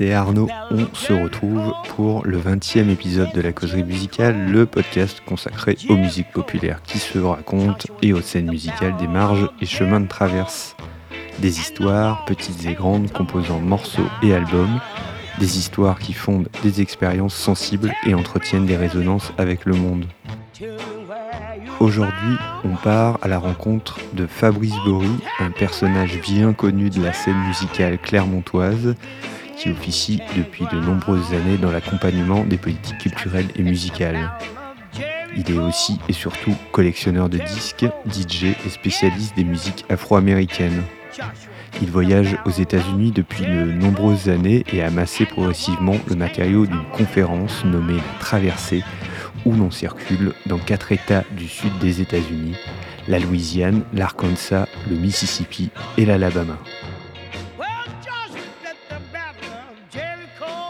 C'est Arnaud. On se retrouve pour le 20e épisode de la causerie musicale, le podcast consacré aux musiques populaires qui se racontent et aux scènes musicales des marges et chemins de traverse. Des histoires, petites et grandes, composant morceaux et albums, des histoires qui fondent des expériences sensibles et entretiennent des résonances avec le monde. Aujourd'hui, on part à la rencontre de Fabrice Bory, un personnage bien connu de la scène musicale clermontoise, qui officie depuis de nombreuses années dans l'accompagnement des politiques culturelles et musicales. Il est aussi et surtout collectionneur de disques, DJ et spécialiste des musiques afro-américaines. Il voyage aux États-Unis depuis de nombreuses années et a amassé progressivement le matériau d'une conférence nommée Traversée, où l'on circule dans quatre États du sud des États-Unis, la Louisiane, l'Arkansas, le Mississippi et l'Alabama.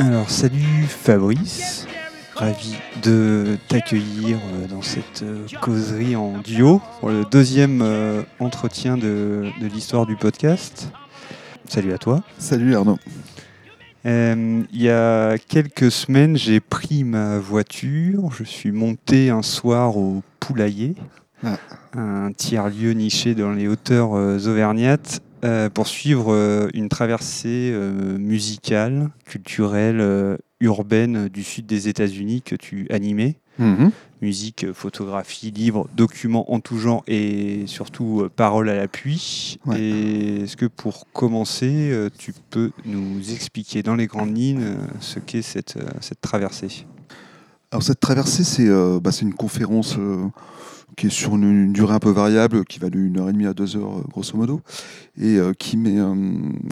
Alors salut Fabrice, ravi de t'accueillir euh, dans cette euh, causerie en duo pour le deuxième euh, entretien de, de l'histoire du podcast. Salut à toi. Salut Arnaud. Euh, il y a quelques semaines, j'ai pris ma voiture, je suis monté un soir au Poulailler, Ah. un tiers-lieu niché dans les hauteurs auvergnates, euh, pour suivre euh, une traversée euh, musicale, culturelle, urbaine du sud des États-Unis que tu animais. Mhm. Musique, photographie, livres, documents en tout genre et surtout paroles à l'appui. Ouais. Et est-ce que pour commencer, tu peux nous expliquer dans les grandes lignes ce qu'est cette, cette traversée? Alors cette traversée, c'est bah, une conférence qui est sur une, durée un peu variable, qui va 1 heure et demie à 2 heures euh, grosso modo, et euh, qui m'est euh,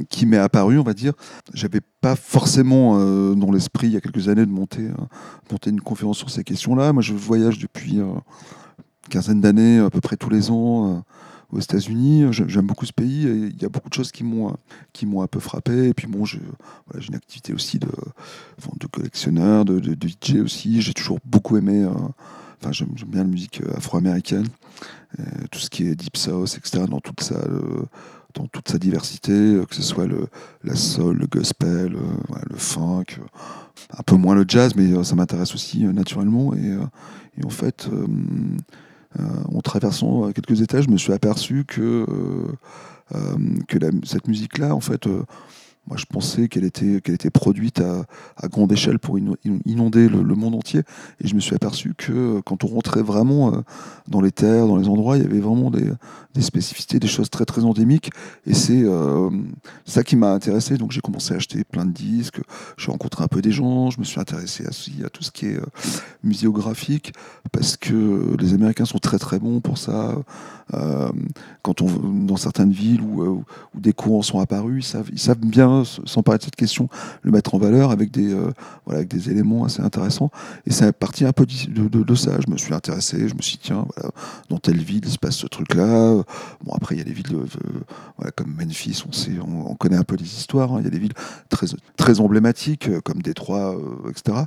qui apparu, on va dire. J'avais pas forcément dans l'esprit il y a quelques années de monter monter une conférence sur ces questions-là. Moi, je voyage depuis une quinzaine d'années, à peu près tous les ans. aux États-Unis, J'ai- j'aime beaucoup ce pays il y a beaucoup de choses qui m'ont qui m'ont un peu frappé. Et puis bon, j'ai une activité aussi de, de collectionneur, de, de, de DJ aussi. J'ai toujours beaucoup aimé. Enfin, j'aime bien la musique euh, afro-américaine, euh, tout ce qui est deep south, etc. Dans toute sa, dans toute sa diversité, euh, que ce soit le, la soul, le gospel, le funk, un peu moins le jazz, mais ça m'intéresse aussi naturellement. Et, en fait, en traversant quelques étages, je me suis aperçu que que cette musique-là, en fait, moi, je pensais qu'elle était, qu'elle était produite à, grande échelle pour ino- inonder le, monde entier. Et je me suis aperçu que euh, quand on rentrait vraiment euh, dans les terres, dans les endroits, il y avait vraiment des, spécificités, des choses très, très endémiques. Et c'est euh, ça qui m'a intéressé. Donc, j'ai commencé à acheter plein de disques. J'ai rencontré un peu des gens. Je me suis intéressé à, à tout ce qui est muséographique parce que les Américains sont très, très bons pour ça. Quand on dans certaines villes où, où des courants sont apparus, ils savent, ils savent bien s- s'emparer de cette question, le mettre en valeur avec des, euh, voilà, avec des éléments assez intéressants. Et c'est parti un peu de, ça. Je me suis intéressé, je me suis dit, tiens, dans telle ville, il se passe ce truc-là. Bon, après, il y a des villes euh, voilà, comme Memphis, on, sait, on, on connaît un peu les histoires. hein. Il y a des villes très, très emblématiques, euh, comme Détroit, etc.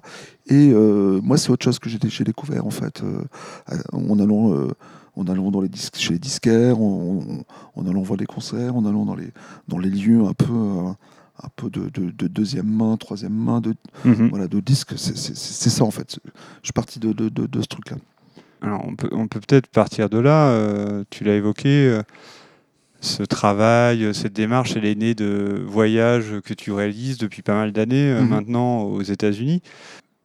Et moi, c'est autre chose que j'ai découvert, en fait, en allant. en allant dans les disques, chez les disquaires, en, en- allant voir des concerts, en allant dans les, dans les lieux un peu, un peu de, de- de deuxième main, troisième main, de, voilà, de disques. C'est ça en fait. Je suis parti de, de, ce truc-là. Alors, on peut on peut peut-être partir de là. euh, tu l'as évoqué, euh, ce travail, euh, cette démarche, elle est née de voyages que tu réalises depuis pas mal d'années euh, Mhm. maintenant aux États-Unis.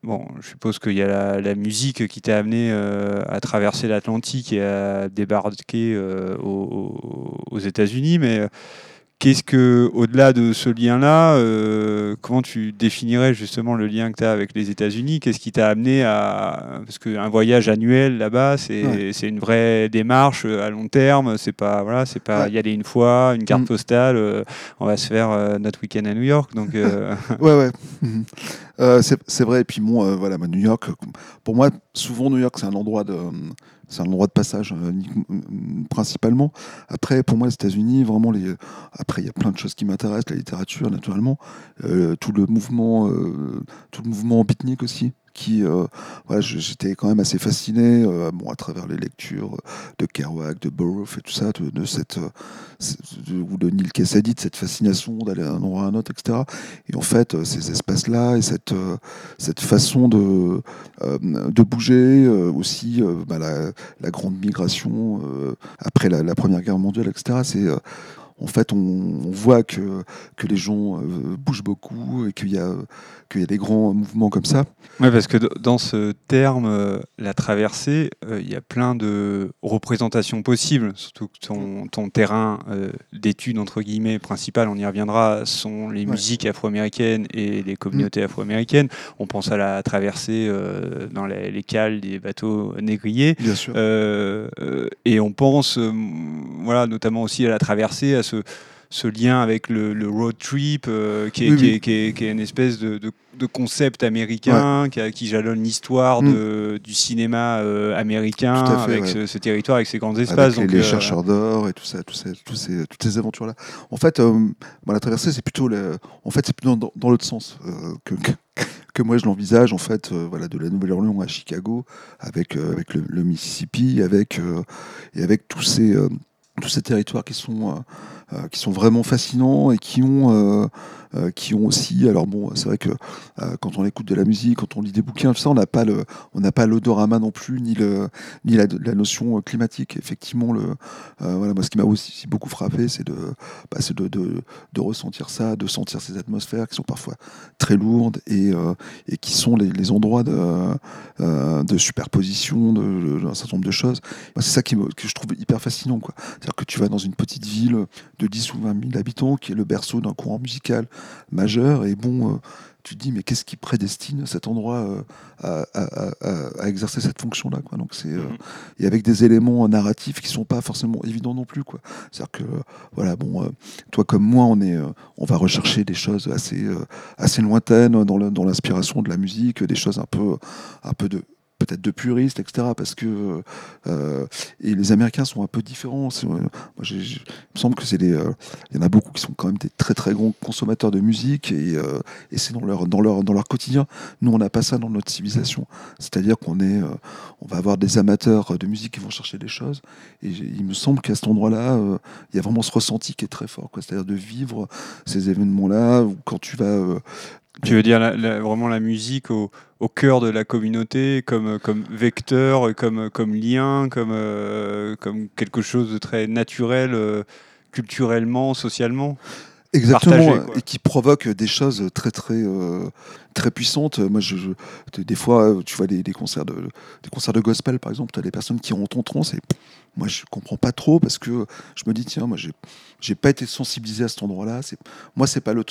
Bon, je suppose qu'il y a la, la musique qui t'a amené à traverser l'Atlantique et à débarquer aux, aux États-Unis, mais Qu'est-ce que, au-delà de ce lien-là, euh, comment tu définirais justement le lien que tu as avec les États-Unis? Qu'est-ce qui t'a amené à. Parce qu'un voyage annuel là-bas, c'est Ouais. une vraie démarche euh, à long terme. C'est pas, voilà, c'est pas Ouais. y aller une fois, une carte Mm. postale, euh, on va se faire euh, notre week-end à New York. Donc, Ouais, ouais. Mhm. C'est vrai. Et puis, bon, voilà, bah, New York, pour moi, souvent, New York, c'est un endroit de. C'est un endroit de passage euh, mm, principalement. Après, pour moi, les États-Unis, vraiment, les... après, il y a plein de choses qui m'intéressent, la littérature, naturellement, Euh, tout le mouvement, euh, tout le mouvement beatnik aussi, qui, voilà, j'étais quand même assez fasciné, bon, à travers les lectures de Kerouac, de Burroughs et tout ça, de, cette, ou de Neil Cassady, de cette fascination d'aller d'un endroit à un autre, etc. Et en fait, ces espaces-là et cette, cette façon de, de bouger, aussi bah, la, grande migration après la, Première Guerre mondiale, etc. en fait, on, voit que, que les gens euh, bougent beaucoup et qu'il y, a, qu'il y a des grands mouvements comme ça. Oui, parce que dans ce terme, euh, la traversée, euh, il y a plein de représentations possibles, surtout que ton, ton terrain d'étude, entre guillemets, principal, on y reviendra, sont les musiques afro-américaines et les communautés mm. afro-américaines. On pense à la traversée dans les, les, cales des bateaux négriers. Bien sûr. et on pense, voilà, notamment aussi à la traversée, à ce, lien avec le, road trip, euh, qui, est, qui, est, une espèce de, concept américain qui, jalonne l'histoire mm. du cinéma euh, américain avec ce, territoire, avec ses grands espaces. Avec les, euh, chercheurs d'or et tout ça, tout ces, toutes ces aventures-là. En fait, la traversée, c'est plutôt, en fait, plutôt dans, l'autre sens que, que moi je l'envisage en fait voilà de la Nouvelle-Orléans à Chicago avec avec le, Mississippi avec et avec tous ces tous ces territoires qui sont euh, qui sont vraiment fascinants et qui ont, euh, euh, qui ont aussi. Alors bon, c'est vrai que quand on écoute de la musique, quand on lit des bouquins, tout ça, on n'a pas le, on n'a pas l'odorama non plus, ni le, ni la, notion climatique. Effectivement, le, voilà, moi, ce qui m'a aussi beaucoup frappé, c'est de, bah, de, de, ressentir ça, de sentir ces atmosphères qui sont parfois très lourdes et, et qui sont les, les endroits de, de superposition d'un certain nombre de choses. c'est ça qui me, que je trouve hyper fascinant. C'est-à-dire que tu vas dans une petite ville de 10 ou 20 000 habitants, qui est le berceau d'un courant musical majeur. Et bon, euh, tu te dis, mais qu'est-ce qui prédestine cet endroit euh, à, exercer cette fonction-là quoi? Donc c'est euh, mhm. et avec des éléments narratifs qui sont pas forcément évidents non plus quoi. C'est-à-dire que voilà, bon, toi comme moi, on est, on va rechercher des choses assez assez lointaines dans l'inspiration de la musique, des choses un peu un peu de peut-être de puristes, etc. Parce que euh, et les Américains sont un peu différents. Euh, il me semble que c'est euh, il y en a beaucoup qui sont quand même des très très grands consommateurs de musique et, c'est dans leur dans leur dans leur quotidien. Nous, on n'a pas ça dans notre civilisation. C'est-à-dire qu'on est, on va avoir des amateurs de musique qui vont chercher des choses. Et il me semble qu'à cet endroit-là, il y a vraiment ce ressenti qui est très fort. C'est-à-dire de vivre ces événements-là quand tu vas tu veux dire vraiment la musique au, au, cœur de la communauté, comme, comme vecteur, comme, comme lien, comme, euh, comme quelque chose de très naturel, euh, culturellement, socialement? Exactement, et qui provoque des choses très très euh, très puissantes. Moi, je, des fois, tu vois des, des, concerts de des concerts de gospel, par exemple, tu as des personnes qui ont en transe et moi, je comprends pas trop parce que je me dis tiens, moi, j'ai j'ai pas été sensibilisé à cet endroit-là. C'est moi, c'est pas le,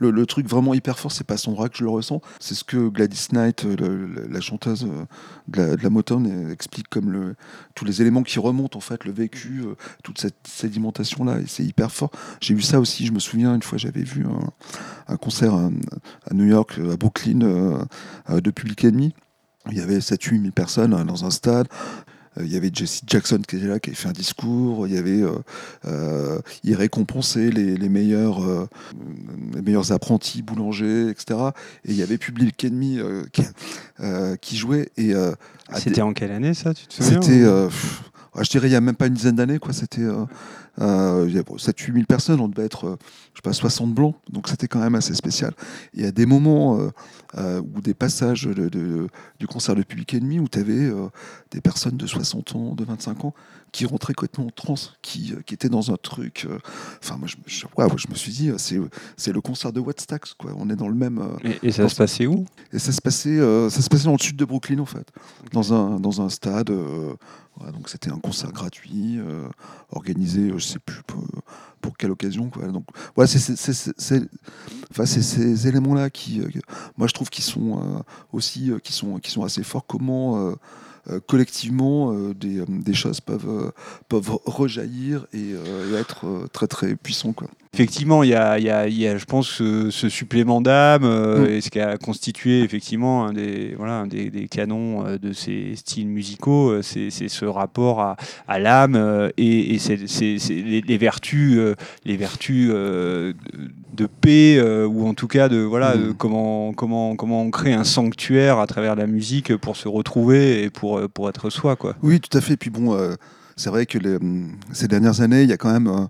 le, truc vraiment hyper fort, c'est pas à cet endroit que je le ressens. C'est ce que Gladys Knight, la chanteuse euh, de la, de Motown, euh, explique comme tous les éléments qui remontent en fait, le vécu, toute cette sédimentation-là, et c'est hyper fort. J'ai vu ça aussi. Je me souviens une fois, j'avais vu un, concert à, à New York à Brooklyn euh, euh, de Public Enemy. Il y avait 7-8 000 personnes euh, dans un stade. Il y avait Jesse Jackson qui était là, qui avait fait un discours. Il y avait, il récompensait les, les meilleurs, les meilleurs apprentis boulangers, etc. Et il y avait Public Enemy qui, qui, jouait. Et c'était en quelle année ça Tu te souviens C'était, je dirais, il y a même pas une dizaine d'années, quoi. C'était euh, il y a 7-8 000 personnes, on devait être, euh, je sais pas, 60 blancs, donc c'était quand même assez spécial. Il y a des moments euh, ou des passages de, du concert de Public Enemy où tu avais des personnes de 60 ans, de 25 ans, qui rentraient complètement en transe, qui, qui étaient dans un truc. Enfin, moi, je, je, je, me suis dit, c'est le concert de Wattstax, quoi. On est dans le même. et, ça se passait où? Et ça se passait, ça se passait dans le sud de Brooklyn, en fait, dans, un, dans un stade. donc c'était un concert gratuit, organisé, je sais plus pour, quelle occasion. Quoi. Donc voilà, c'est ces éléments-là qui, euh, moi je trouve, qui sont euh, aussi, euh, qui sont, qui sont assez forts. Comment collectivement des, choses peuvent, peuvent rejaillir et, être très très puissants. Quoi. Effectivement, il y a, y, a, y a, je pense, ce, ce supplément d'âme, euh, et ce qui a constitué effectivement un des, voilà, un des, des canons euh, de ces styles musicaux, euh, c'est ce rapport à, à l'âme et, et les, les, vertus, euh, les vertus euh, de paix, ou en tout cas de, voilà, de comment, comment, comment on crée un sanctuaire à travers la musique pour se retrouver et pour, pour être soi. Quoi. Oui, tout à fait. Puis bon, c'est vrai que les, ces dernières années, il y a quand même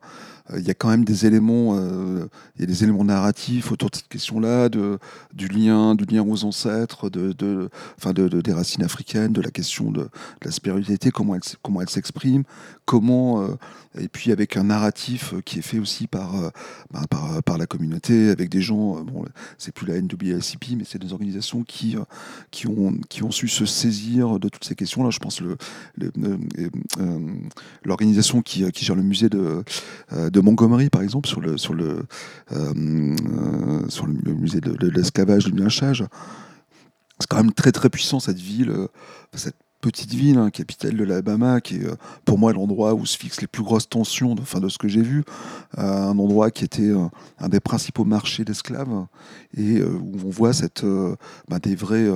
il y a quand même des éléments, euh, il y a des éléments narratifs autour de cette question-là, du lien, du lien aux ancêtres, de, de, enfin de, de des racines africaines, de la question de, la spiritualité, comment elle, comment elle s'exprime, comment, euh, et puis avec un narratif qui est fait aussi par, euh, bah, par, par, la communauté, avec des gens, bon, c'est plus la NWSCP, mais c'est des organisations qui, qui, ont, qui ont su se saisir de toutes ces questions-là. Je pense le, l'organisation qui, qui gère le musée de Montgomery, par exemple, sur le, sur le, euh, sur le musée de, de l'esclavage, du lynchage. C'est quand même très très puissant cette ville, euh, cette petite ville, hein, capitale de l'Alabama, qui est euh, pour moi l'endroit où se fixent les plus grosses tensions, de, enfin, de ce que j'ai vu, euh, un endroit qui était euh, un des principaux marchés d'esclaves, et où on voit cette, bah, des vrais,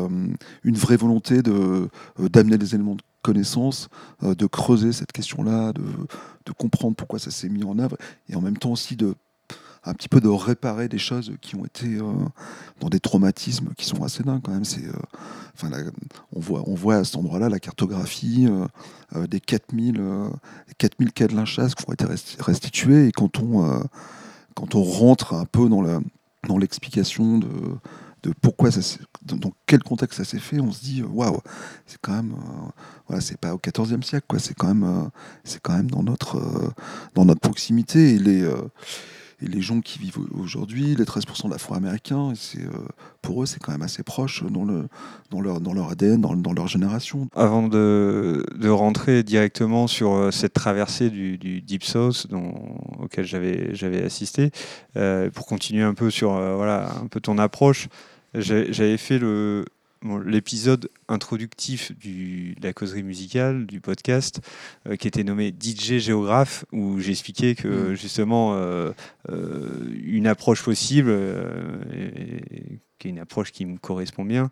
une vraie volonté de, d'amener des éléments de connaissance, de creuser cette question-là, de, comprendre pourquoi ça s'est mis en œuvre, et en même temps aussi de un petit peu de réparer des choses qui ont été euh, dans des traumatismes qui sont assez dingues quand même. C'est, euh, enfin, on, voit, on voit à cet endroit-là la cartographie euh, des 4000, 4000 cas de lynchage qui ont été restitués. Et quand on, quand on rentre un peu dans, la, dans l'explication de, de pourquoi ça dans quel contexte ça s'est fait, on se dit waouh, c'est quand même voilà, c'est pas au XIVe siècle quoi, c'est quand même c'est quand même dans notre dans notre proximité et les et les gens qui vivent aujourd'hui, les 13% d'Afro-Américains, c'est, euh, pour eux, c'est quand même assez proche dans, le, dans, leur, dans leur ADN, dans, leur génération. Avant de, de, rentrer directement sur euh, cette traversée du, du Deep South auquel j'avais, j'avais assisté, euh, pour continuer un peu sur euh, voilà, un peu ton approche, j'avais fait le, bon, l'épisode introductif du, de la causerie musicale, du podcast, euh, qui était nommé DJ Géographe, où j'expliquais que mmh. justement euh, euh, une approche possible, qui est une approche qui me correspond bien,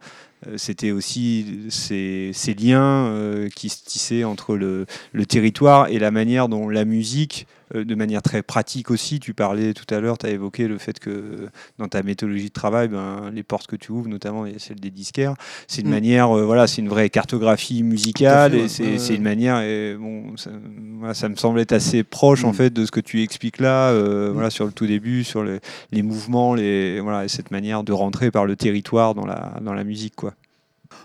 c'était aussi ces, ces liens qui se tissaient entre le, le, territoire et la manière dont la musique de manière très pratique aussi. Tu parlais tout à l'heure, tu as évoqué le fait que dans ta méthodologie de travail, ben, les portes que tu ouvres, notamment celle des disquaires, c'est une mm. manière, euh, voilà, c'est une vraie cartographie musicale fait, et c'est une manière, et bon, ça, voilà, ça, me semble être assez proche mm. en fait de ce que tu expliques là, euh, mm. voilà, sur le tout début, sur les, les mouvements, les, voilà, et cette manière de rentrer par le territoire dans la, dans la musique, quoi.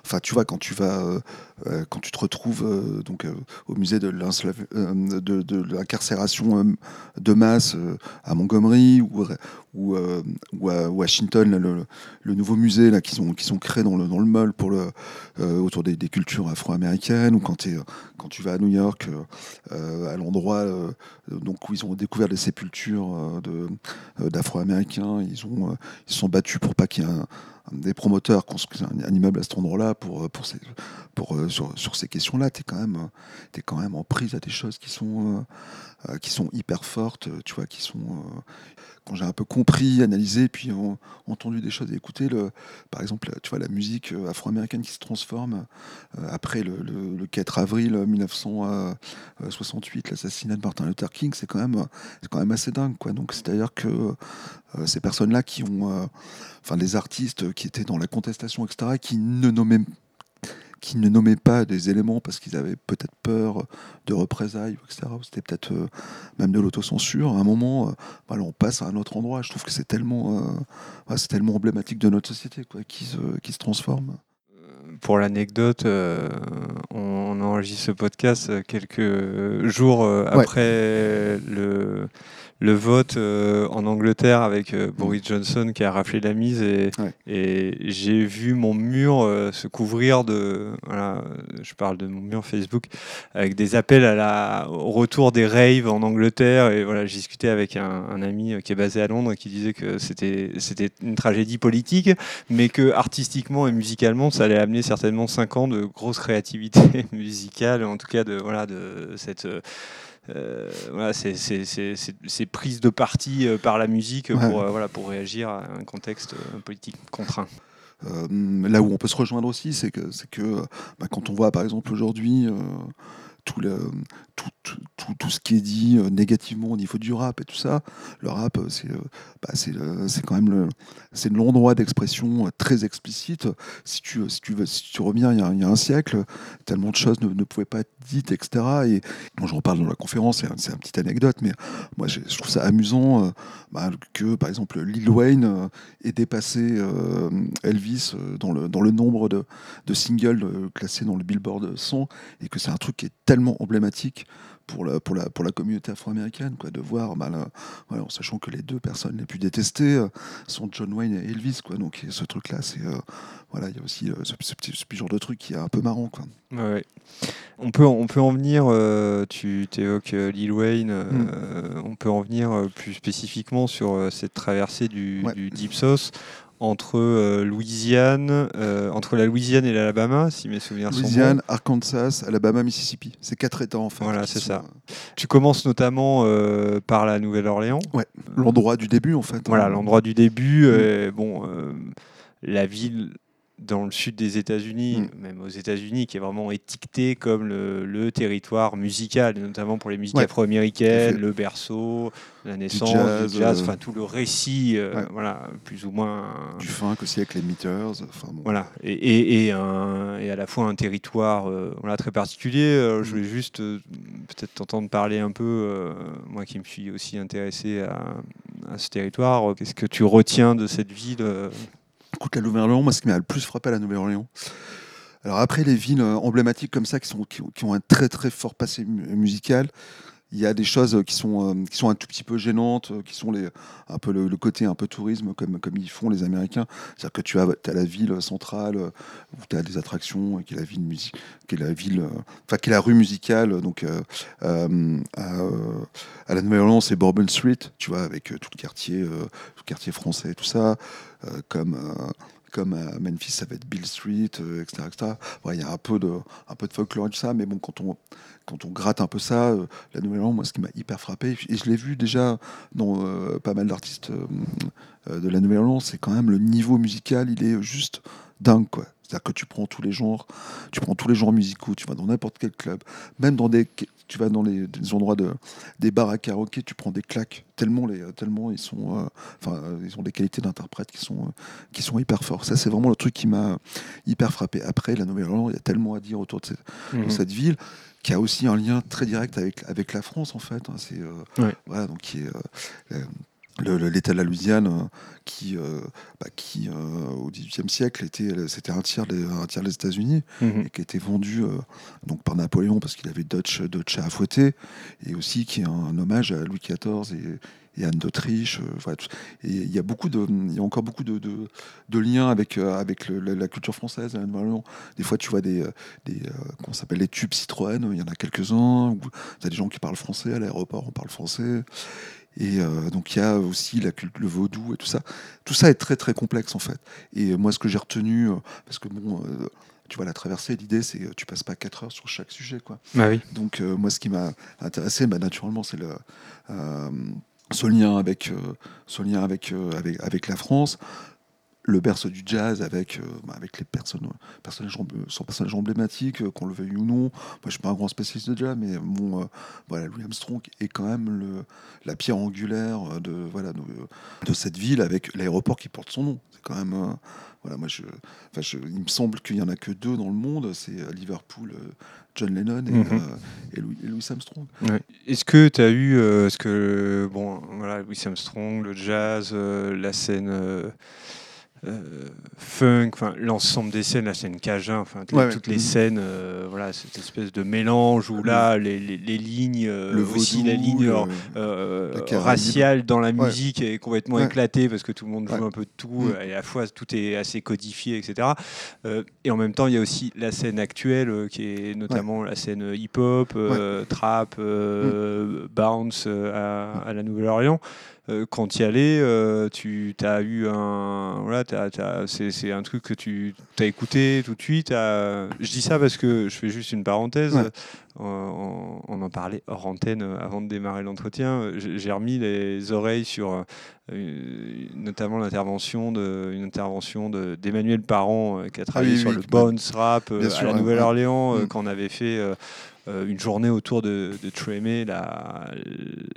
Enfin, tu vois, quand tu vas, euh, quand tu te retrouves euh, donc euh, au musée de l'incarcération de masse à Montgomery ou, à Washington, le, nouveau musée là qui sont qui sont créés dans le dans le mall pour autour des, cultures afro-américaines, ou quand, tu vas à New York, à l'endroit donc où ils ont découvert les sépultures d'afro-américains, ils ont sont battus pour pas qu'il y ait des promoteurs construisent un, immeuble à cet endroit-là pour, sur, sur, ces questions-là, tu es, quand même, es quand même en prise à des choses qui sont, euh, qui sont hyper fortes, tu vois, qui sont. Euh, quand j'ai un peu compris, analysé, puis en, entendu des choses et écouté, le, par exemple, tu vois, la musique afro-américaine qui se transforme après le, 4 avril 1968, l'assassinat de Martin Luther King, c'est quand, même, quand même assez dingue, quoi. Donc, c'est-à-dire que ces personnes-là qui ont enfin les artistes qui étaient dans la contestation, etc., qui ne nommaient qui ne nommaient pas des éléments parce qu'ils avaient peut-être peur de représailles, etc. C'était peut-être euh, même de l'autocensure. À un moment, euh, voilà, on passe à un autre endroit. Je trouve que c'est tellement, euh, c'est tellement emblématique de notre société quoi, qui, se, qui se transforme. Pour l'anecdote, euh, on, enregistre ce podcast quelques jours ouais. après le le vote euh, en Angleterre avec euh, Boris Johnson qui a raflé la mise et, ouais. et j'ai vu mon mur euh, se couvrir de voilà, je parle de mon mur Facebook avec des appels à la au retour des raves en Angleterre et voilà j'ai discuté avec un, un, ami qui est basé à Londres qui disait que c'était c'était une tragédie politique mais que artistiquement et musicalement ça allait amener certainement cinq ans de grosse créativité musicale en tout cas de voilà de cette voilà, c'est prise de parti par la musique pour, voilà, pour réagir à un contexte politique contraint. là où on peut se rejoindre aussi, c'est que, que bah, quand on voit par exemple aujourd'hui tout, tout, tout, tout, ce qui est dit euh, négativement au niveau du rap et tout ça. Le rap, euh, c'est euh, bah, quand même l'endroit d'expression très explicite. Si tu, si tu, si tu reviens il y, a, un siècle, tellement de choses ne, ne, pouvaient pas être dites, etc. Et moi, j'en parle dans la conférence, c'est un, une petite anecdote, mais moi, je trouve ça amusant bah, que, par exemple, Lil Wayne ait dépassé Elvis dans le, dans le nombre de, de singles classés dans le Billboard 100 et que c'est un truc qui est tellement emblématique pour la, pour la, pour la communauté afro-américaine, quoi, de voir, bah, voilà, en sachant que les deux personnes les plus détestées euh, sont John Wayne et Elvis, quoi. Donc ce truc-là, c'est euh, voilà, il y a aussi euh, ce, petit, ce, genre de truc qui est un peu marrant, quoi. Ouais. On peut, on peut en venir. tu évoques Lil Wayne. Mm. on peut en venir plus spécifiquement sur cette traversée du, du Deep Sauce entre euh, Louisiane, euh, entre la Louisiane et l'Alabama, si mes souvenirs Louisiane, sont Louisiane, Arkansas, Alabama, Mississippi. C'est quatre États en fait. Voilà, c'est ça. Euh, tu commences notamment par la Nouvelle-Orléans. Ouais, l'endroit du début en fait. Voilà, l'endroit du début. Mm. bon, la ville dans le sud des États-Unis, mm. même aux États-Unis, qui est vraiment étiqueté comme le, territoire musical, notamment pour les musiques afro-américaines, le berceau, la naissance, du jazz, euh, enfin tout le récit, euh, voilà, plus ou moins. Du funk aussi avec les Meters. Voilà, et, et, un, et, à la fois un territoire euh, voilà, très particulier. Je voulais juste peut-être t'entendre parler un peu, moi qui me suis aussi intéressé à, à ce territoire, qu'est-ce que tu retiens de cette ville Écoute, la Nouvelle-Orléans, moi, ce qui m'a le plus frappé à la Nouvelle-Orléans, alors après les villes emblématiques comme ça qui, sont, qui, ont un très très fort passé musical, il y a des choses qui sont, euh, qui sont un tout petit peu gênantes, euh, qui sont les, un peu le, côté un peu tourisme comme, comme ils font les Américains. C'est-à-dire que tu as, as, la ville centrale euh, où tu as des attractions, qui est la ville qui est la ville, enfin qui est la rue musicale. Donc à, la Nouvelle-Orléans, c'est Bourbon Street, tu vois, avec tout le quartier, tout le quartier français tout ça, comme comme à Memphis, ça va être Bill Street, etc. Il y a un peu, de, un peu de folklore et tout ça, mais bon, quand on, quand on gratte un peu ça, euh, la Nouvelle-Orléans, moi, ce qui m'a hyper frappé, et je l'ai vu déjà dans euh, pas mal d'artistes euh, de la Nouvelle-Orléans, c'est quand même le niveau musical, il est juste dingue, quoi. C'est-à-dire que tu prends tous les genres, tu prends tous les genres musicaux, tu vas dans n'importe quel club, même dans des, tu vas dans les, endroits de, des bars à karaoké, tu prends des claques tellement les, tellement ils sont, enfin, ils ont des qualités d'interprète qui sont, qui sont hyper forts. Ça, c'est vraiment le truc qui m'a hyper frappé. Après, la Nouvelle-Orléans, il y a tellement à dire autour de cette, de mmh cette ville qui a aussi un lien très direct avec, avec la France en fait. Hein. c'est euh, voilà donc qui est euh, l'État de la Louisiane euh, qui, bah, qui au XVIIIe siècle était c'était un tiers des un tiers des États-Unis mhm. et qui a été vendu donc par Napoléon parce qu'il avait Dutch Dutch à fouetter et aussi qui est un, hommage à Louis XIV et, et Anne d'Autriche. Euh, et il y a beaucoup de, il y a encore beaucoup de, de, liens avec euh, avec la, culture française. Hein, des fois, tu vois des, euh, des qu'on s'appelle les tubes Citroën. Il y en a quelques-uns. Tu as des gens qui parlent français à l'aéroport, on parle français. Et donc il y a aussi la, le vaudou et tout ça. Tout ça est très très complexe en fait. Et moi ce que j'ai retenu, parce que bon, tu vois la traversée, l'idée c'est que tu passes pas 4 heures sur chaque sujet quoi. Bah oui. Donc moi ce qui m'a intéressé, bah, naturellement c'est le ce lien avec, euh, ce lien avec, euh, avec, avec la France, le berceau du jazz avec, euh, bah, avec les personnes, personnages, son personnage emblématique, qu'on le veuille ou non. Moi, je suis pas un grand spécialiste de jazz, mais bon, voilà, Louis Armstrong est quand même le, la pierre angulaire de, voilà, de, de cette ville avec l'aéroport qui porte son nom. C'est quand même. voilà, moi, je, je, il me semble qu'il y en a que deux dans le monde, c'est Liverpool, John Lennon et, mhm. euh, Louis, Armstrong. Est-ce que tu as eu, euh, ce que, bon, voilà, Louis Armstrong, le jazz, euh, la scène euh, funk, enfin l'ensemble des scènes, la scène Cajun, enfin toutes les scènes, euh, voilà cette espèce de mélange où là les, les, lignes, euh, le aussi la ligne raciale dans la musique est complètement éclatée parce que tout le monde joue un peu de tout mm. et à la fois tout est assez codifié, etc. et en même temps il y a aussi la scène actuelle qui est notamment la scène hip-hop, trap, mm. bounce à, à, la Nouvelle-Orléans. quand tu y allais, tu as eu un. Voilà, c'est un truc que tu as écouté tout de suite. je dis ça parce que je fais juste une parenthèse. On, en parlait hors antenne avant de démarrer l'entretien. J'ai remis les oreilles sur notamment l'intervention de, une intervention d'Emmanuel Parent qui a ah travaillé sur le bones rap à la Nouvelle-Orléans mm. quand on avait fait euh, une journée autour de, de Tremé, la,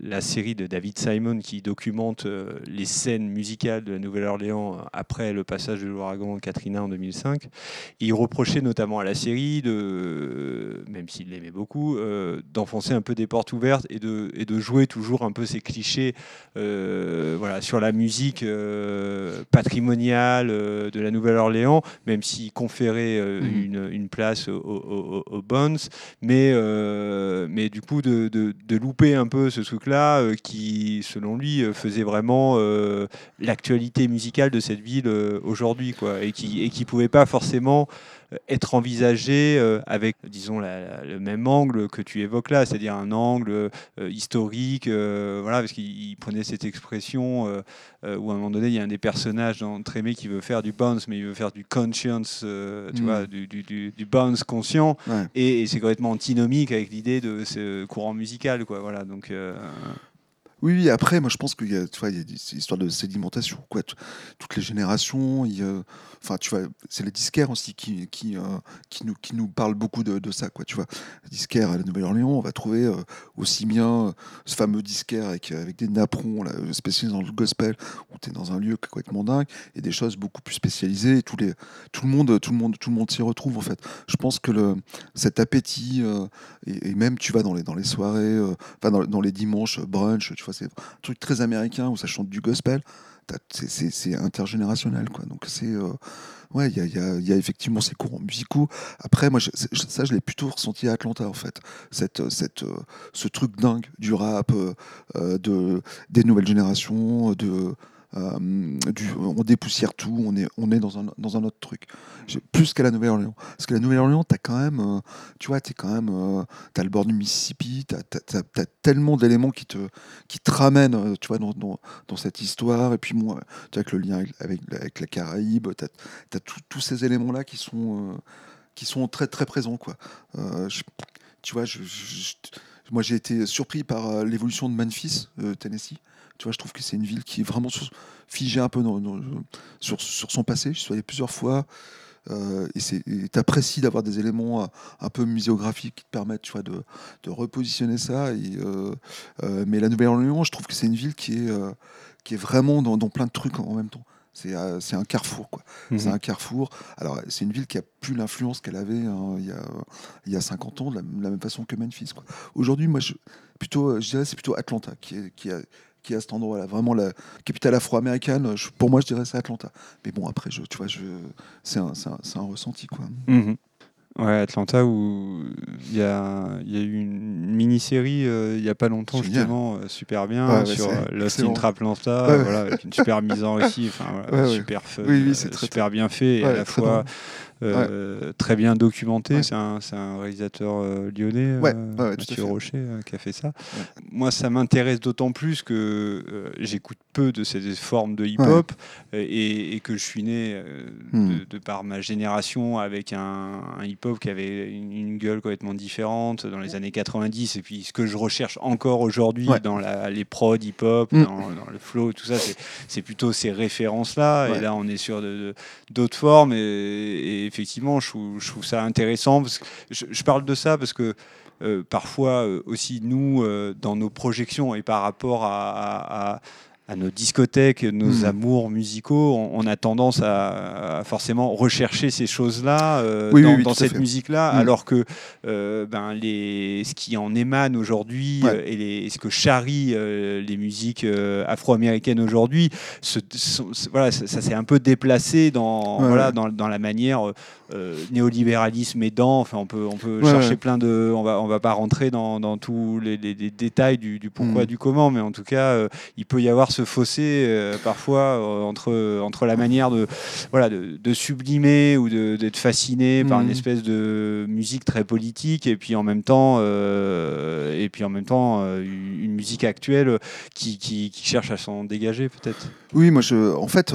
la, série de David Simon qui documente euh, les scènes musicales de la Nouvelle-Orléans après le passage de l'ouragan Katrina en 2005. Et il reprochait notamment à la série, de, même s'il l'aimait beaucoup, euh, d'enfoncer un peu des portes ouvertes et de, et de jouer toujours un peu ces clichés voilà, sur la musique patrimoniale de la Nouvelle-Orléans, même s'il conférait mmh. une, une, place aux, aux Bones. Mais euh, mais du coup de, de, louper un peu ce truc-là euh, qui, selon lui, euh, faisait vraiment l'actualité musicale de cette ville aujourd'hui, quoi, et qui et qui pouvait pas forcément être envisagé avec, disons, le même angle que tu évoques là, c'est-à-dire un angle historique, voilà, parce qu'il prenait cette expression où à un moment donné, il y a un des personnages dans Trémé qui veut faire du bounce, mais il veut faire du conscience, tu mm. vois, du, du, du, bounce conscient, et, et c'est complètement antinomique avec l'idée de ce courant musical, quoi. Voilà, donc. Euh, oui, après, moi je pense qu'il y a, tu vois, il y a des histoires de sédimentation, quoi. Toutes les générations, il enfin, tu vois, c'est les disquaires aussi qui, qui, euh, qui, nous, qui nous parlent beaucoup de, ça, quoi. Tu vois, les à la Nouvelle-Orléans, on va trouver euh, aussi bien euh, ce fameux disquaire avec, avec des napperons là, spécialisés dans le gospel, où tu es dans un lieu complètement dingue, et des choses beaucoup plus spécialisées. Les, tout le monde, tout le monde, tout le monde s'y retrouve en fait. Je pense que le, cet appétit, et, même tu vas dans les, dans les soirées, enfin dans, dans, les dimanches brunch, tu c'est un truc très américain où ça chante du gospel. C'est intergénérationnel, quoi. Donc c'est euh, ouais, il y a, effectivement ces courants musicaux. Après, moi, ça, je l'ai plutôt ressenti à Atlanta, en fait. Cette, cette, euh, ce truc dingue du rap, euh, de, des nouvelles générations, de euh, on dépoussière tout, on est, on est dans, un, dans un autre truc. Plus qu'à la Nouvelle-Orléans. Parce que la Nouvelle-Orléans, tu as quand même, euh, tu vois, tu quand même, euh, as le bord du Mississippi, tu as, tellement d'éléments qui te, qui te ramènent, tu vois, dans, dans, cette histoire. Et puis moi, tu avec le lien avec, avec la Caraïbe, tu as, tous ces éléments-là qui sont, qui sont très, très présents, quoi. tu vois, moi j'ai été surpris par l'évolution de Memphis, Tennessee. Tu vois, je trouve que c'est une ville qui est vraiment figée un peu sur, sur, son passé. Je suis allé plusieurs fois. Euh, et tu apprécies d'avoir des éléments euh, un peu muséographiques qui te permettent tu vois, de, de repositionner ça. Et, euh, mais la Nouvelle-Orléans, je trouve que c'est une ville qui est, qui est vraiment dans, dans, plein de trucs en même temps. C'est un carrefour, quoi. Mhm. C'est un carrefour. Alors, c'est une ville qui a plus l'influence qu'elle avait hein, il, y a, il y a 50 ans, de la, même façon que Memphis. Aujourd'hui, moi, je, plutôt, je dirais c'est plutôt Atlanta qui, est, qui, a, qui est à cet endroit-là. Vraiment la capitale afro-américaine, pour moi, je dirais c'est Atlanta. Mais bon, après, je, tu vois, je, c'est un, un, ressenti. Quoi. Mhm. Ouais, Atlanta, où il y a, y a eu une mini-série euh, il n'y a pas longtemps, justement, euh, super bien, sur euh, Lost in Traplanta, voilà, avec une super mise en récit, super, fun, oui, super bien fait, et à la fois euh, très bien documenté. C'est un, un, réalisateur euh, lyonnais, euh, Mathieu Rocher, qui a fait ça. Moi, ça m'intéresse d'autant plus que j'écoute peu de ces formes de hip-hop et, que je suis né hmm. de, par ma génération avec un, hip-hop qui avait une, gueule complètement différente dans les années 90. Et puis, ce que je recherche encore aujourd'hui dans la, les prods hip-hop, hmm. dans, le flow, tout ça, c'est plutôt ces références-là. Et là, on est sur d'autres formes. et effectivement, je trouve, ça intéressant. je, parle de ça parce que euh, parfois euh, aussi nous, euh, dans nos projections et par rapport à nos discothèques, nos hmm. amours musicaux, on, a tendance à, forcément rechercher ces choses-là euh, dans, cette musique-là, hmm. alors que euh, ben, les, ce qui en émane aujourd'hui euh, et, ce que charrie les musiques afro-américaines aujourd'hui, voilà, ça, s'est un peu déplacé dans, voilà, dans, dans, la manière néolibéralisme aidant. Enfin, on peut, on peut chercher plein de. On va, on va pas rentrer dans, dans tous les, détails du, du pourquoi, hmm. du comment, mais en tout cas, il peut y avoir ce fossé parfois entre, entre la manière de, voilà, de, sublimer ou d'être fasciné par une mmh. espèce de musique très politique et puis en même temps, et puis en même temps une musique actuelle qui, qui, qui cherche à s'en dégager peut-être. Oui, moi je, en fait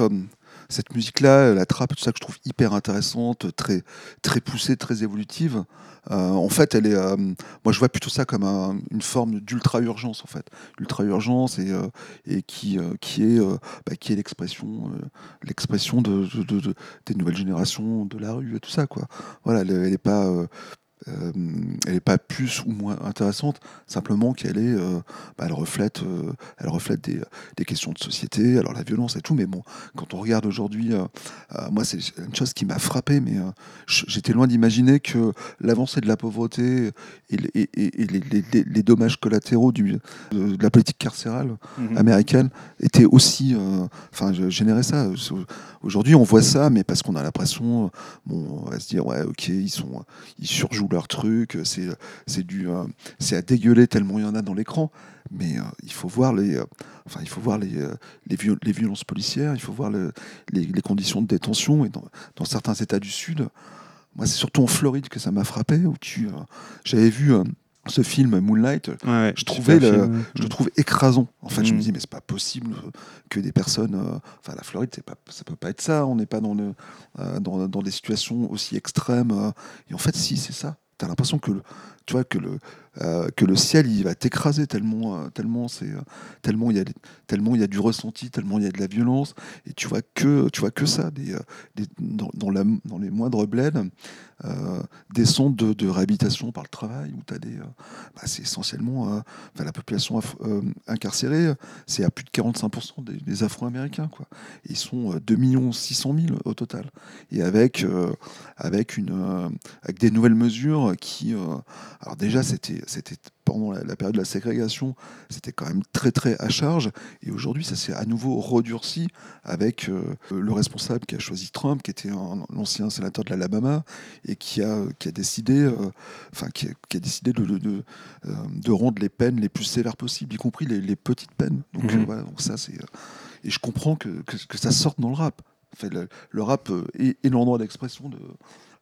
cette musique-là, la trappe, tout ça que je trouve hyper intéressante, très, très poussée, très évolutive. Euh, en fait, elle est, euh, moi je vois plutôt ça comme une forme d'ultra-urgence en fait, ultra-urgence et, euh, et qui, qui est, bah, qui est l'expression, l'expression de, des nouvelles générations, de la rue et tout ça quoi. Voilà, elle n'est pas euh, elle n'est pas plus ou moins intéressante, simplement qu'elle est, euh, bah, elle reflète, euh, elle reflète des, des, questions de société, alors la violence et tout. Mais bon, quand on regarde aujourd'hui, moi c'est une chose qui m'a frappé, mais j'étais loin d'imaginer que l'avancée de la pauvreté et, et, et les, les, dommages collatéraux du, de, la politique carcérale mhm. américaine étaient aussi, enfin, généraient ça. Aujourd'hui, on voit ça, mais parce qu'on a l'impression, bon, on va se dire, ouais, ok, ils sont, ils surjouent leur truc, c'est, c'est du, euh, c'est à dégueuler tellement il y en a dans l'écran. Mais euh, il faut voir les, euh, enfin, il faut voir les, les, violences policières, il faut voir les, les, conditions de détention et dans, dans, certains États du Sud. Moi, c'est surtout en Floride que ça m'a frappé, où tu, j'avais vu ce film Moonlight, je trouvais le, je le trouve écrasant. En fait, je me mm. dis mais c'est pas possible que des personnes, euh, enfin la Floride, c'est pas, ça peut pas être ça. On n'est pas dans le, euh, dans, dans, des situations aussi extrêmes. Euh. et en fait, si c'est ça. T'as l'impression que le, tu vois que le, euh, que le ciel il va t'écraser tellement euh, tellement c'est euh, tellement il y a tellement il y a du ressenti tellement il y a de la violence. Et tu vois que tu vois que ça des, dans, dans, la, dans, les moindres bleds des centres de, réhabilitation par le travail où tu as des bah, c'est essentiellement la population incarcérée c'est à plus de 45% des, afro-américains quoi. Ils sont 2 600 000 au total. Et avec avec une avec des nouvelles mesures qui alors déjà c'était pendant la, période de la ségrégation, c'était quand même très très à charge. Et aujourd'hui, ça s'est à nouveau redurci avec euh, le responsable qui a choisi Trump, qui était l'ancien sénateur de l'Alabama et qui a, qui a décidé, euh, enfin qui, a, décidé de, de, euh, de, rendre les peines les plus sévères possibles, y compris les, petites peines. Donc, mhm. voilà, donc ça c'est et je comprends que, que, ça sorte dans le rap. Enfin, le, rap est, est l'endroit d'expression de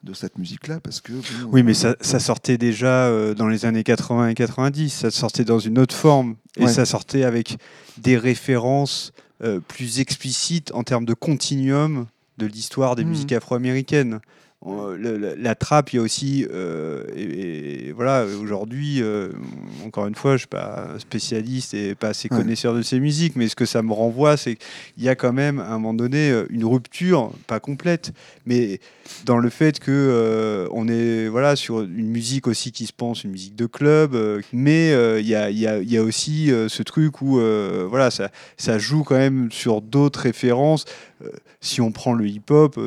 de cette musique-là parce que... oui, mais ça, sortait déjà euh, dans les années 80 et 90, ça sortait dans une autre forme, et ça sortait avec des références euh, plus explicites en termes de continuum de l'histoire des mmh. musiques afro-américaines. Euh, la, trappe, il y a aussi, euh, et, voilà, aujourd'hui, euh, encore une fois, je ne suis pas spécialiste et pas assez connaisseur de ces musiques, mais ce que ça me renvoie, c'est qu'il y a quand même, à un moment donné, une rupture, pas complète, mais dans le fait que on est voilà, sur une musique aussi qui se pense, une musique de club, mais il y a, y, a, y, a, aussi ce truc où voilà, ça, ça joue quand même sur d'autres références. Si on prend le hip-hop,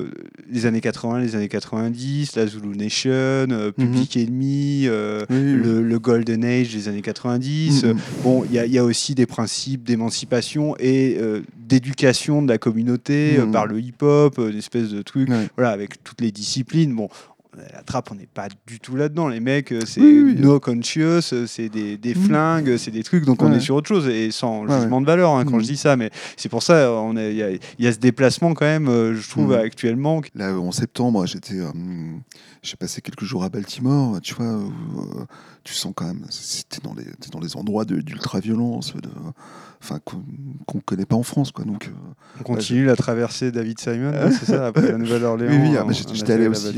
les années 80, les années 80, 90, la Zulu Nation, euh, Public mhm. Enemy, euh, le, Golden Age des années 90. Mhm. bon, il y, a aussi des principes d'émancipation et euh, d'éducation de la communauté mhm. par le hip-hop, une espèce de truc, voilà, avec toutes les disciplines. Bon, la trappe, on n'est pas du tout là-dedans. Les mecs, euh, c'est no conscious, euh, c'est des, des mm. flingues, c'est des trucs. Donc on est sur autre chose et sans jugement de valeur hein, quand je mm. dis ça. Mais c'est pour ça, il y, y, a ce déplacement quand même, euh, je trouve, mm. actuellement. Là, en septembre, j'étais, j'ai passé quelques jours à Baltimore. Tu vois, tu sens quand même, c'était dans les, dans les endroits d'ultra-violence, de, enfin qu'on ne connaît pas en France, quoi. Donc, on continue la traversée David Simon, c'est ça, après la Nouvelle-Orléans. Oui, oui, ah, j'étais allé aussi.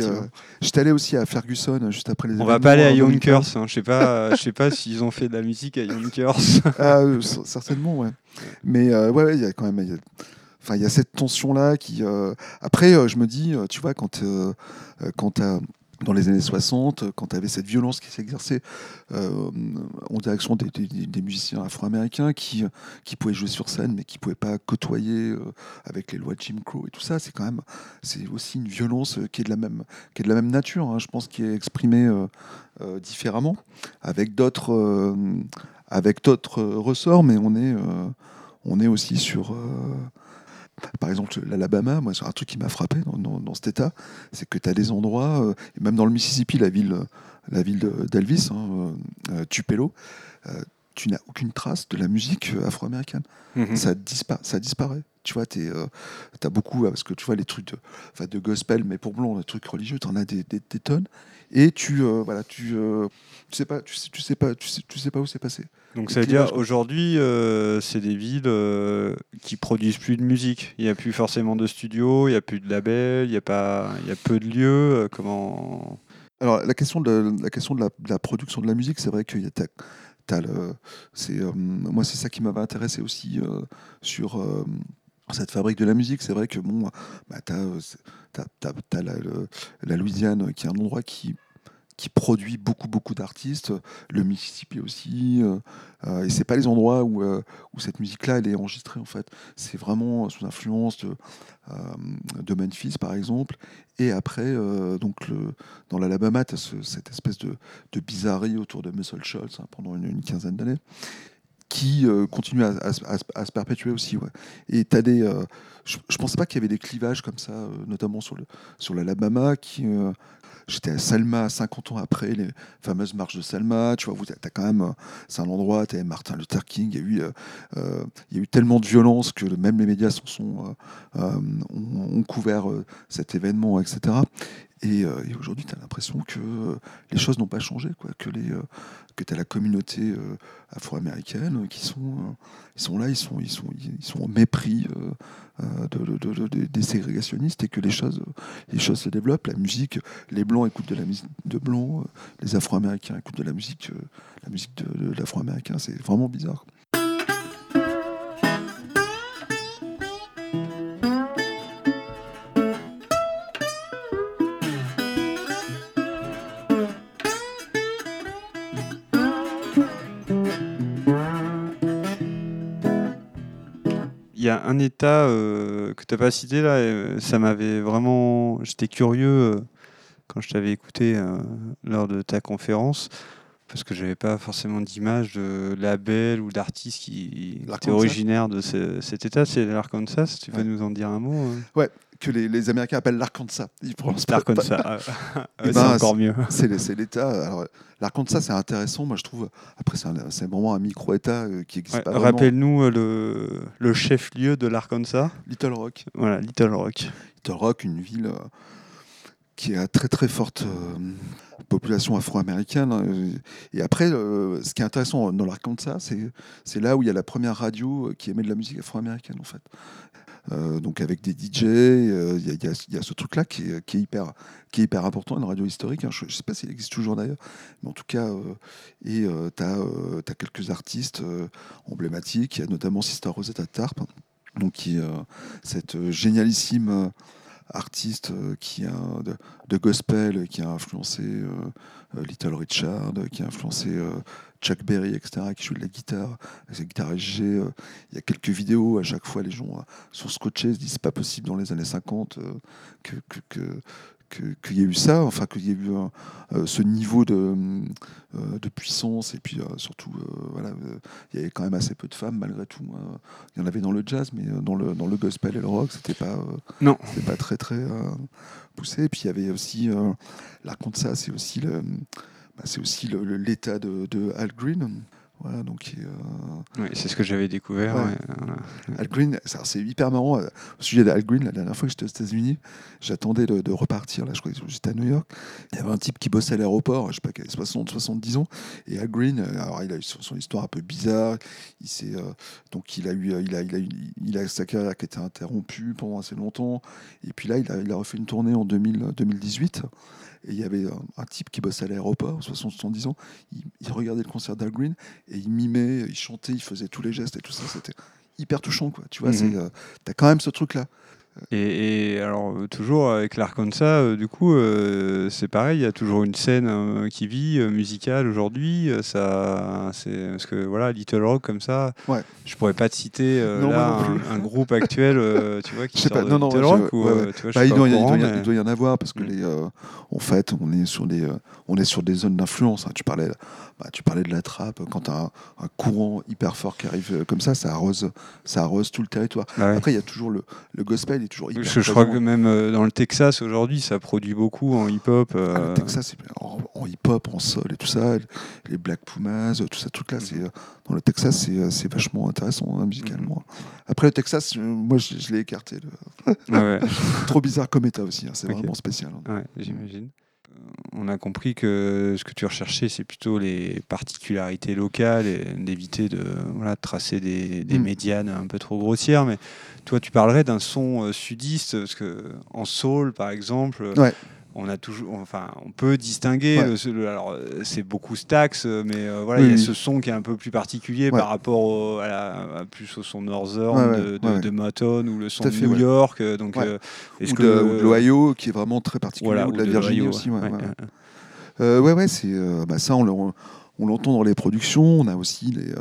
J'étais allé aussi à Ferguson juste après les. On va pas aller à Yonkers. Hein. Je sais pas, je sais pas s'ils ont fait de la musique à Yonkers. ah, euh, certainement, ouais. Mais euh, ouais, il y a quand même. Enfin, il y a cette tension là qui. Euh, après, je me dis, tu vois, quand quand dans les années 60, quand tu avais cette violence qui s'exerçait euh, en direction des, musiciens afro-américains qui, qui pouvaient jouer sur scène, mais qui ne pouvaient pas côtoyer euh, avec les lois Jim Crow et tout ça, c'est quand même c'est aussi une violence qui est de la même, qui est de la même nature, hein, je pense, qui est exprimée euh, différemment, avec d'autres avec d'autres ressorts, mais on est, on est aussi sur par exemple, l'Alabama, moi, c'est un truc qui m'a frappé dans, cet état, c'est que tu as des endroits, euh, même dans le Mississippi, la ville, la ville d'Elvis, hein, euh, Tupelo, euh, tu n'as aucune trace de la musique afro-américaine. Mhm. Ça, ça disparaît. Tu vois, tu as beaucoup, parce que tu vois, les trucs de, enfin, de gospel, mais pour blanc, les trucs religieux, tu en as des, des- des tonnes. Et tu, euh, voilà, tu, euh, tu sais pas, tu sais, tu sais pas, tu sais, tu sais pas où c'est passé. Donc ça veut dire aujourd'hui, euh, c'est des villes euh, qui produisent plus de musique. Il n'y a plus forcément de studio, il n'y a plus de label, il y a pas, il y a peu de lieux. euh, comment Alors, la question de la, question de la, de la production de la musique, c'est vrai qu'il y a c'est, euh, moi, c'est ça qui m'avait intéressé aussi euh, sur euh, cette fabrique de la musique. C'est vrai que bon, bah, euh, la, le- la Louisiane, qui est un endroit qui qui produit beaucoup beaucoup d'artistes, le Mississippi aussi, euh, euh, et c'est pas les endroits où, euh, où cette musique-là elle est enregistrée en fait. C'est vraiment sous influence de, euh, de Memphis par exemple, et après donc dans l'Alabama, tu as cette espèce de, de bizarrerie autour de Muscle Shoals hein, pendant une, quinzaine d'années, qui continue à, à se- perpétuer aussi. Et as des. je ne pensais pas qu'il y avait des clivages comme ça, notamment sur, le, sur l'Alabama, qui. J'étais à Selma 50 ans après les fameuses marches de Selma. Tu vois, vous, quand même, euh, c'est un endroit. Tu Martin Luther King. Il y a eu, euh, euh, il y a eu tellement de violence que même les médias sont, ont, couvert cet événement, etc. Et, euh, et aujourd'hui, tu as l'impression que euh, les choses n'ont pas changé, quoi, que, les, euh, que tu as la communauté afro-américaine qui sont, ils sont là, ils sont, ils sont, ils sont au mépris de, de- de- de- des ségrégationnistes et que les choses, les choses se développent. La musique, les blancs écoutent de la musique de blancs, les afro-américains écoutent de la musique, la musique de l'afro-américain. C'est vraiment bizarre. Un état euh, que tu n'as pas cité là, et ça m'avait vraiment. J'étais curieux euh, quand je t'avais écouté euh, lors de ta conférence, parce que j'avais pas forcément d'image de label ou d'artiste qui était originaire de ce- cet état, c'est l'Arkansas. Tu peux Ouais. nous en dire un mot euh Que les, les Américains appellent l'Arkansas. L'Arkansas, ah, Eh c'est ben, encore mieux. C'est c'est l'État. Alors, l'Arkansas, c'est intéressant, moi je trouve. Après, c'est c'est vraiment un micro-État euh, qui existe Ouais, pas. Rappelle-nous euh, le, le chef-lieu de l'Arkansas. Little Rock. Voilà, Little Rock. Little Rock, une ville euh, qui a très très forte euh, population afro-américaine. Et après, euh, ce qui est intéressant dans l'Arkansas, c'est c'est là où il y a la première radio qui émet de la musique afro-américaine en fait. Euh, donc avec des DJ, euh, il y, a- ce truc-là qui, est- hyper, qui est hyper important, une radio historique. hein. Je ne sais pas s'il existe toujours d'ailleurs, mais en tout cas, euh, et tu as, quelques artistes emblématiques. Il y a notamment Sister Rosetta Tarp, donc qui cette génialissime artiste euh, qui a de, de gospel, qui a influencé euh, euh, Little Richard, qui a influencé Chuck Berry, etc., qui joue de la guitare, sa guitare SG. Il y a quelques vidéos, à chaque fois, les gens sont scotchés, se disent c'est pas possible dans les années 50 euh, que. que, que que- qu'il y ait eu ça, enfin qu'il y ait eu un- euh, ce niveau de, euh, de puissance et puis euh, surtout euh, voilà, euh, il y avait quand même assez peu de femmes malgré tout. hein. Il y en avait dans le jazz, mais euh, dans le, dans le gospel et le rock, c'était pas, euh, Non. pas très très euh, poussé. Et puis il y avait aussi euh, c'est aussi le, bah, c'est aussi le- l'état de, de Al Green. Voilà, donc euh, Ouais, c'est ce que j'avais découvert. Ouais. ouais, voilà. Al Green, c'est hyper marrant. euh, Au sujet d'Al Green, la dernière fois que j'étais aux États-Unis, j'attendais de, de repartir. Là, je crois que j'étais à New York. Il y avait un type qui bossait à l'aéroport, je sais pas, qui avait 60, 70 ans. Et Al Green, euh, alors il a eu son, son histoire un peu bizarre. Il s'est, euh, donc il a eu, il a, il a, eu- il a sa carrière qui a été interrompue pendant assez longtemps. Et puis là, il a, il a refait une tournée en 2000, 2018. Et il y avait un, un type qui bossait à l'aéroport, 60-70 ans. Il, il regardait le concert d'Al Green et il mimait, il chantait, il faisait tous les gestes et tout ça. C'était hyper touchant, quoi. Tu vois, c'est, euh, t'as quand même ce truc-là. Et, et alors, euh, toujours avec l'Arkansas, euh, du coup, euh, c'est pareil, il y a toujours une scène euh, qui vit, musicale aujourd'hui. ça, c'est parce que voilà, Little Rock comme ça, Ouais. je pourrais pas te citer Non, là non un, un groupe actuel, tu vois, qui sort pas, de non, non, Little je- Rock ou ouais, ouais. tu vois, je Bah, suis il, doit, y- il courant, doit y- mais- il doit y en avoir parce que les, en fait, on est sur des, on est sur des zones d'influence. hein. Tu parlais, bah, tu parlais de la trappe. Quand tu as un, un courant hyper fort qui arrive comme ça, ça arrose, ça arrose tout le territoire. Ouais. Après, il y a toujours le, le gospel, est toujours hyper. Parce que je crois que même euh, dans le Texas aujourd'hui, ça produit beaucoup en hip-hop. Ah, euh, le Texas, c'est- en, en hip-hop, en sol et tout ça, les Black Pumas, tout ça, truc là, c'est dans le Texas, c'est vachement intéressant hein, musicalement. Après le Texas, moi je, l'ai écarté. Ah Trop bizarre comme état aussi, hein, c'est vraiment spécial. Hein. j'imagine on a compris que ce que tu recherchais, c'est plutôt les particularités locales et d'éviter de tracer des, mm. médianes un peu trop grossières. Mais toi, tu parlerais d'un son euh, sudiste, parce que en soul, par exemple, on a toujours, enfin, on peut distinguer. alors, c'est beaucoup Stax, mais euh, voilà, il y a ce son qui est un peu plus particulier par rapport à, la, plus au son Northern de, de, Motown ou le son de New York. Euh, donc, euh, ou que de, l'Ohio qui est vraiment très particulier, ou de la Virginie aussi. Ouais, ouais, ouais, c'est bah, ça, on l'entend dans les productions. On a aussi les,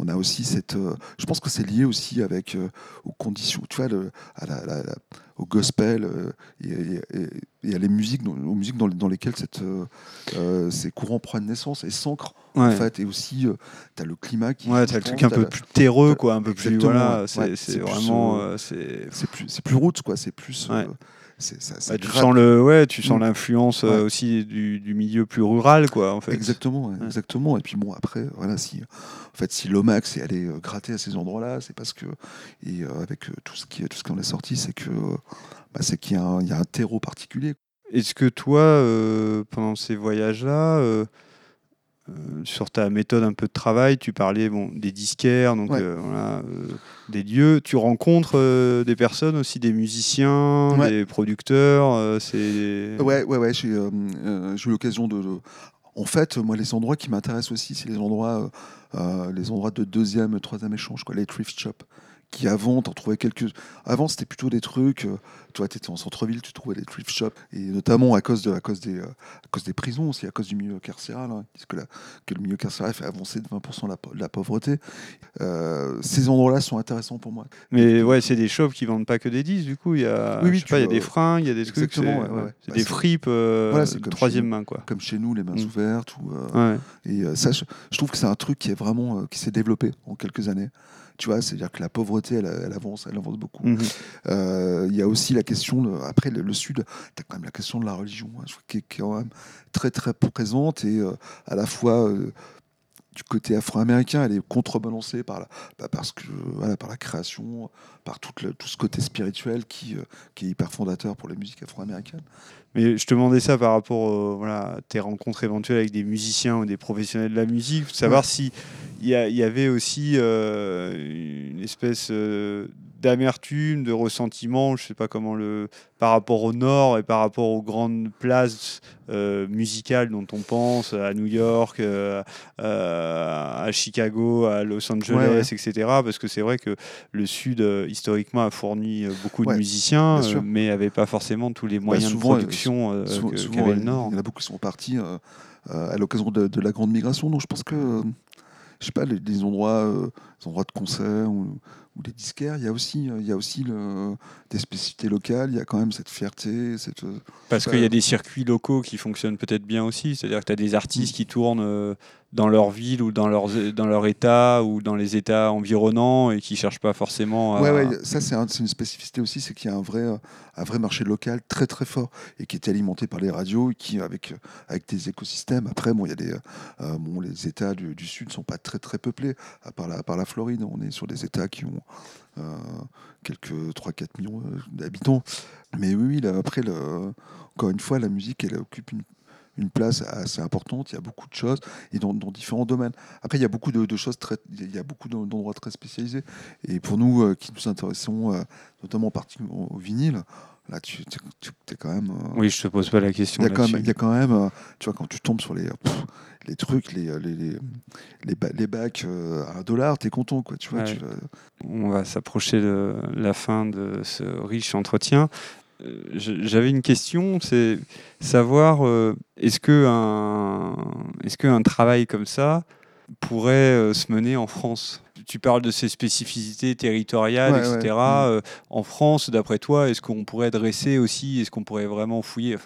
on a aussi cette. je pense que c'est lié aussi avec aux conditions, tu vois, le, à la, la, au gospel et, et, à les musiques, aux musiques dans, dans lesquelles cette, euh, ces courants prennent naissance et s'ancrent en fait. Et aussi, tu as le climat qui. Ouais, tu as le truc un peu plus terreux, quoi, un peu plus. Voilà, c'est vraiment. c'est plus, plus roots, quoi. C'est plus. Bah, tu sens le, ouais, tu sens mm. l'influence euh, aussi du, du, milieu plus rural, quoi, en fait. Exactement, exactement. Et puis bon, après, voilà, si, en fait, si Lomax est allé euh, gratter à ces endroits-là, c'est parce que, et euh, avec tout ce qui, tout ce qu'on a sorti, c'est que, bah, c'est qu'il y, y, a un terreau particulier. Est-ce que toi, pendant ces voyages-là, euh, sur ta méthode un peu de travail, tu parlais bon, des disquaires, donc euh, voilà, euh, des lieux. Tu rencontres des personnes aussi, des musiciens, des producteurs. c'est ouais, ouais, ouais. J'ai eu l'occasion de, En fait, moi, les endroits qui m'intéressent aussi, c'est les endroits, les endroits de deuxième, troisième échange, quoi, les thrift shops qui avant, t'en trouvais quelques. Avant, c'était plutôt des trucs. Euh, toi, tu étais en centre-ville, tu trouvais des thrift shops. Et notamment à cause, de, à, cause des, euh, à cause des prisons aussi, à cause du milieu carcéral. Hein, que, que, le milieu carcéral fait avancer de 20% la, la pauvreté. Euh, ces endroits-là sont intéressants pour moi. Mais ouais, c'est des shops qui vendent pas que des disques, du coup. Il y a, oui, il y a des fringues, il y a des trucs. C'est bah, des fripes voilà, troisième main, quoi. Comme chez nous, les mains mm. ouvertes. Ou, et ça, je, je, trouve que c'est un truc qui est vraiment. qui s'est développé en quelques années. Tu vois, c'est-à-dire que la pauvreté, elle, avance, elle avance beaucoup. Mhm. Euh, il y a aussi la question, de, après le, Sud, tu as quand même la question de la religion, hein, qui, est quand même très très présente et euh, à la fois euh, du côté afro-américain, elle est contrebalancée par la, bah, parce que, voilà, par la création, par tout, tout ce côté spirituel qui, qui est hyper fondateur pour la musique afro-américaine. Mais je te demandais ça par rapport voilà, à tes rencontres éventuelles avec des musiciens ou des professionnels de la musique, savoir si il y, avait aussi euh, une espèce euh, d'amertume, de ressentiment, je sais pas comment le, par rapport au Nord et par rapport aux grandes places euh, musicales dont on pense, à New York, à Chicago, à Los Angeles, etc. Parce que c'est vrai que le Sud, historiquement, a fourni beaucoup de musiciens, mais n'avait pas forcément tous les bah, moyens de production qu'avait le Nord. Il y en a beaucoup qui sont partis à l'occasion de, de, la grande migration, donc je pense que je sais pas, les, endroits, euh, endroits de concert ou, ou, des disquaires, il y a aussi, il y a aussi le, des spécificités locales, il y a quand même cette fierté. Cette, Parce qu'il y a des circuits locaux qui fonctionnent peut-être bien aussi, c'est-à-dire que tu as des artistes qui tournent euh, dans leur ville ou dans leur, dans leur état ou dans les états environnants et qui cherchent pas forcément à... Ouais, ouais ça c'est une spécificité aussi, c'est qu'il y a un vrai, un vrai marché local très très fort et qui est alimenté par les radios et qui avec, avec des écosystèmes. Après, bon, y a des, euh, bon, les états du, sud sont pas très très peuplés, à part la, par la Floride, on est sur des états qui ont euh, quelques 3-4 millions euh, d'habitants. Mais oui, là, après, le, encore une fois, la musique, elle occupe une, une place assez importante. Il y a beaucoup de choses et dans, différents domaines. Après, il y a beaucoup de, choses très, il y a beaucoup d'endroits très spécialisés. Et pour nous, euh, qui nous intéressons, euh, notamment en partie au, vinyle, là, tu, es quand même. Euh, oui, je te pose pas la question. Il y a quand même, il y a quand même tu vois, quand tu tombes sur les, les trucs, les, les, les, les, bacs à un dollar, tu es content, quoi. Tu vois, On va s'approcher de la fin de ce riche entretien. Euh, j'avais une question, c'est savoir euh, est-ce que un est-ce qu'un travail comme ça pourrait euh, se mener en France? Tu parles de ces spécificités territoriales, etc. Mm. en France, d'après toi, est-ce qu'on pourrait dresser aussi, est-ce qu'on pourrait vraiment fouiller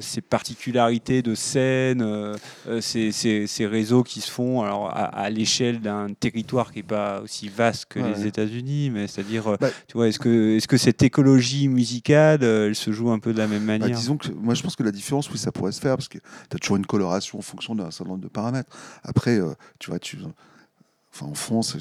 ces particularités de scène, ces, ces, réseaux qui se font alors à, l'échelle d'un territoire qui n'est pas aussi vaste que les États-Unis, mais c'est-à-dire, bah tu vois, est-ce que, est-ce que cette écologie musicale, elle se joue un peu de la même bah, manière? Disons que moi, je pense que la différence, oui, ça pourrait se faire parce que tu as toujours une coloration en fonction d'un certain nombre de paramètres. Après, tu vois, tu Enfin, en France,